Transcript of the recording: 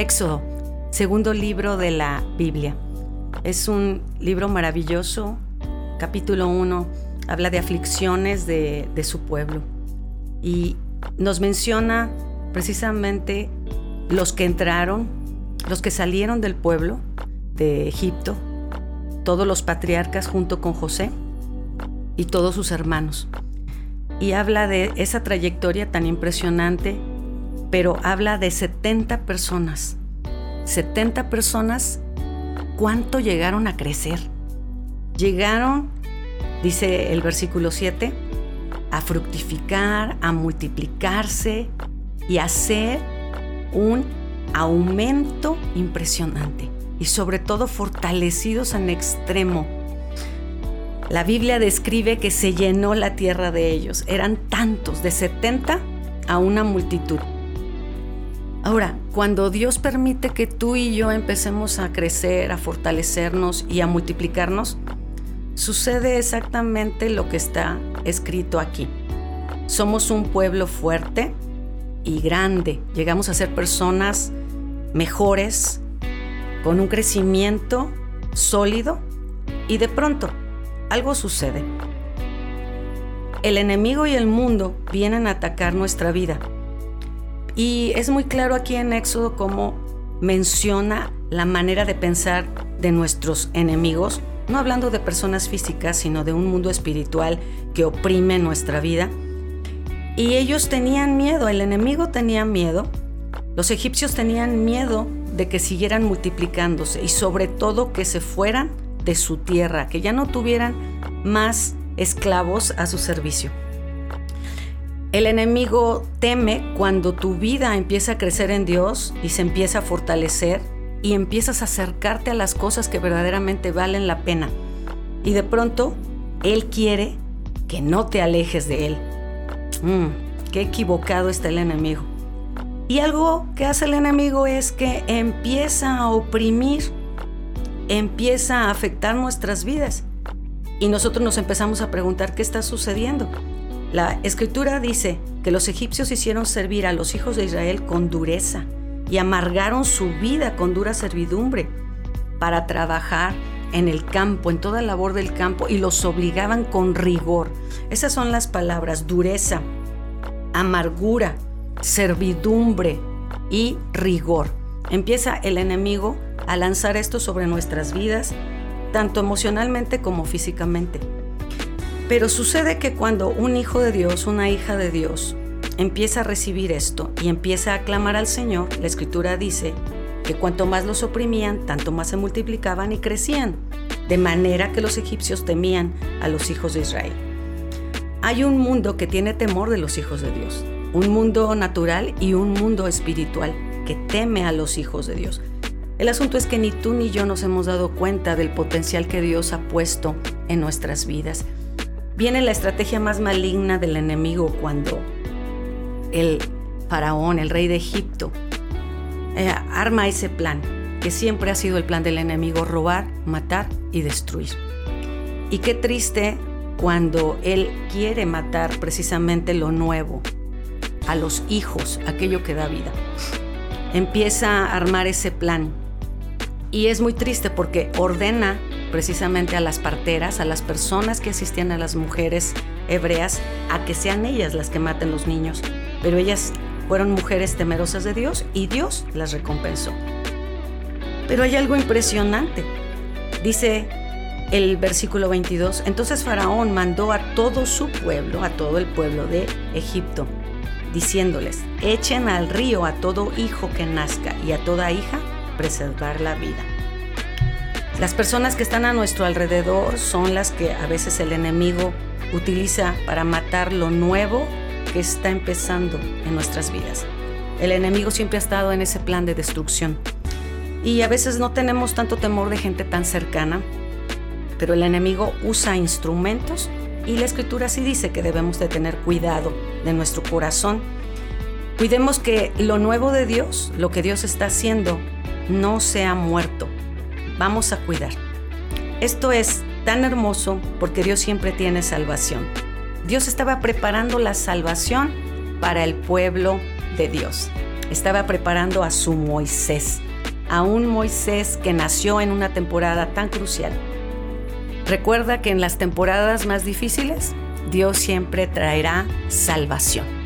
Éxodo, segundo libro de la Biblia. Es un libro maravilloso. Capítulo 1 habla de aflicciones de, de su pueblo y nos menciona precisamente los que entraron, los que salieron del pueblo de Egipto, todos los patriarcas junto con José y todos sus hermanos. Y habla de esa trayectoria tan impresionante, pero habla de 70 personas. 70 personas, ¿cuánto llegaron a crecer? Llegaron, dice el versículo 7, a fructificar, a multiplicarse y a hacer un aumento impresionante y sobre todo fortalecidos en extremo. La Biblia describe que se llenó la tierra de ellos. Eran tantos, de 70 a una multitud. Ahora, cuando Dios permite que tú y yo empecemos a crecer, a fortalecernos y a multiplicarnos, sucede exactamente lo que está escrito aquí. Somos un pueblo fuerte y grande. Llegamos a ser personas mejores, con un crecimiento sólido y de pronto algo sucede. El enemigo y el mundo vienen a atacar nuestra vida. Y es muy claro aquí en Éxodo cómo menciona la manera de pensar de nuestros enemigos, no hablando de personas físicas, sino de un mundo espiritual que oprime nuestra vida. Y ellos tenían miedo, el enemigo tenía miedo, los egipcios tenían miedo de que siguieran multiplicándose y sobre todo que se fueran de su tierra, que ya no tuvieran más esclavos a su servicio. El enemigo teme cuando tu vida empieza a crecer en Dios y se empieza a fortalecer y empiezas a acercarte a las cosas que verdaderamente valen la pena. Y de pronto, Él quiere que no te alejes de Él. Mm, qué equivocado está el enemigo. Y algo que hace el enemigo es que empieza a oprimir, empieza a afectar nuestras vidas. Y nosotros nos empezamos a preguntar qué está sucediendo. La escritura dice que los egipcios hicieron servir a los hijos de Israel con dureza y amargaron su vida con dura servidumbre para trabajar en el campo, en toda labor del campo, y los obligaban con rigor. Esas son las palabras, dureza, amargura, servidumbre y rigor. Empieza el enemigo a lanzar esto sobre nuestras vidas, tanto emocionalmente como físicamente. Pero sucede que cuando un hijo de Dios, una hija de Dios, empieza a recibir esto y empieza a clamar al Señor, la escritura dice que cuanto más los oprimían, tanto más se multiplicaban y crecían, de manera que los egipcios temían a los hijos de Israel. Hay un mundo que tiene temor de los hijos de Dios un mundo natural y un mundo espiritual que teme a los hijos de Dios. El asunto es que ni tú ni yo nos hemos dado cuenta del potencial que Dios ha puesto en nuestras vidas. Viene la estrategia más maligna del enemigo cuando el faraón, el rey de Egipto, eh, arma ese plan, que siempre ha sido el plan del enemigo, robar, matar y destruir. Y qué triste cuando él quiere matar precisamente lo nuevo, a los hijos aquello que da vida. Empieza a armar ese plan. Y es muy triste porque ordena precisamente a las parteras, a las personas que asistían a las mujeres hebreas, a que sean ellas las que maten los niños. Pero ellas fueron mujeres temerosas de Dios y Dios las recompensó. Pero hay algo impresionante. Dice el versículo 22, entonces Faraón mandó a todo su pueblo, a todo el pueblo de Egipto, diciéndoles, echen al río a todo hijo que nazca y a toda hija preservar la vida. Las personas que están a nuestro alrededor son las que a veces el enemigo utiliza para matar lo nuevo que está empezando en nuestras vidas. El enemigo siempre ha estado en ese plan de destrucción. Y a veces no tenemos tanto temor de gente tan cercana, pero el enemigo usa instrumentos y la escritura sí dice que debemos de tener cuidado de nuestro corazón. Cuidemos que lo nuevo de Dios, lo que Dios está haciendo, no sea muerto. Vamos a cuidar. Esto es tan hermoso porque Dios siempre tiene salvación. Dios estaba preparando la salvación para el pueblo de Dios. estaba preparando a su Moisés, a un Moisés que nació en una temporada tan crucial. Recuerda que en las temporadas más difíciles, Dios siempre traerá salvación.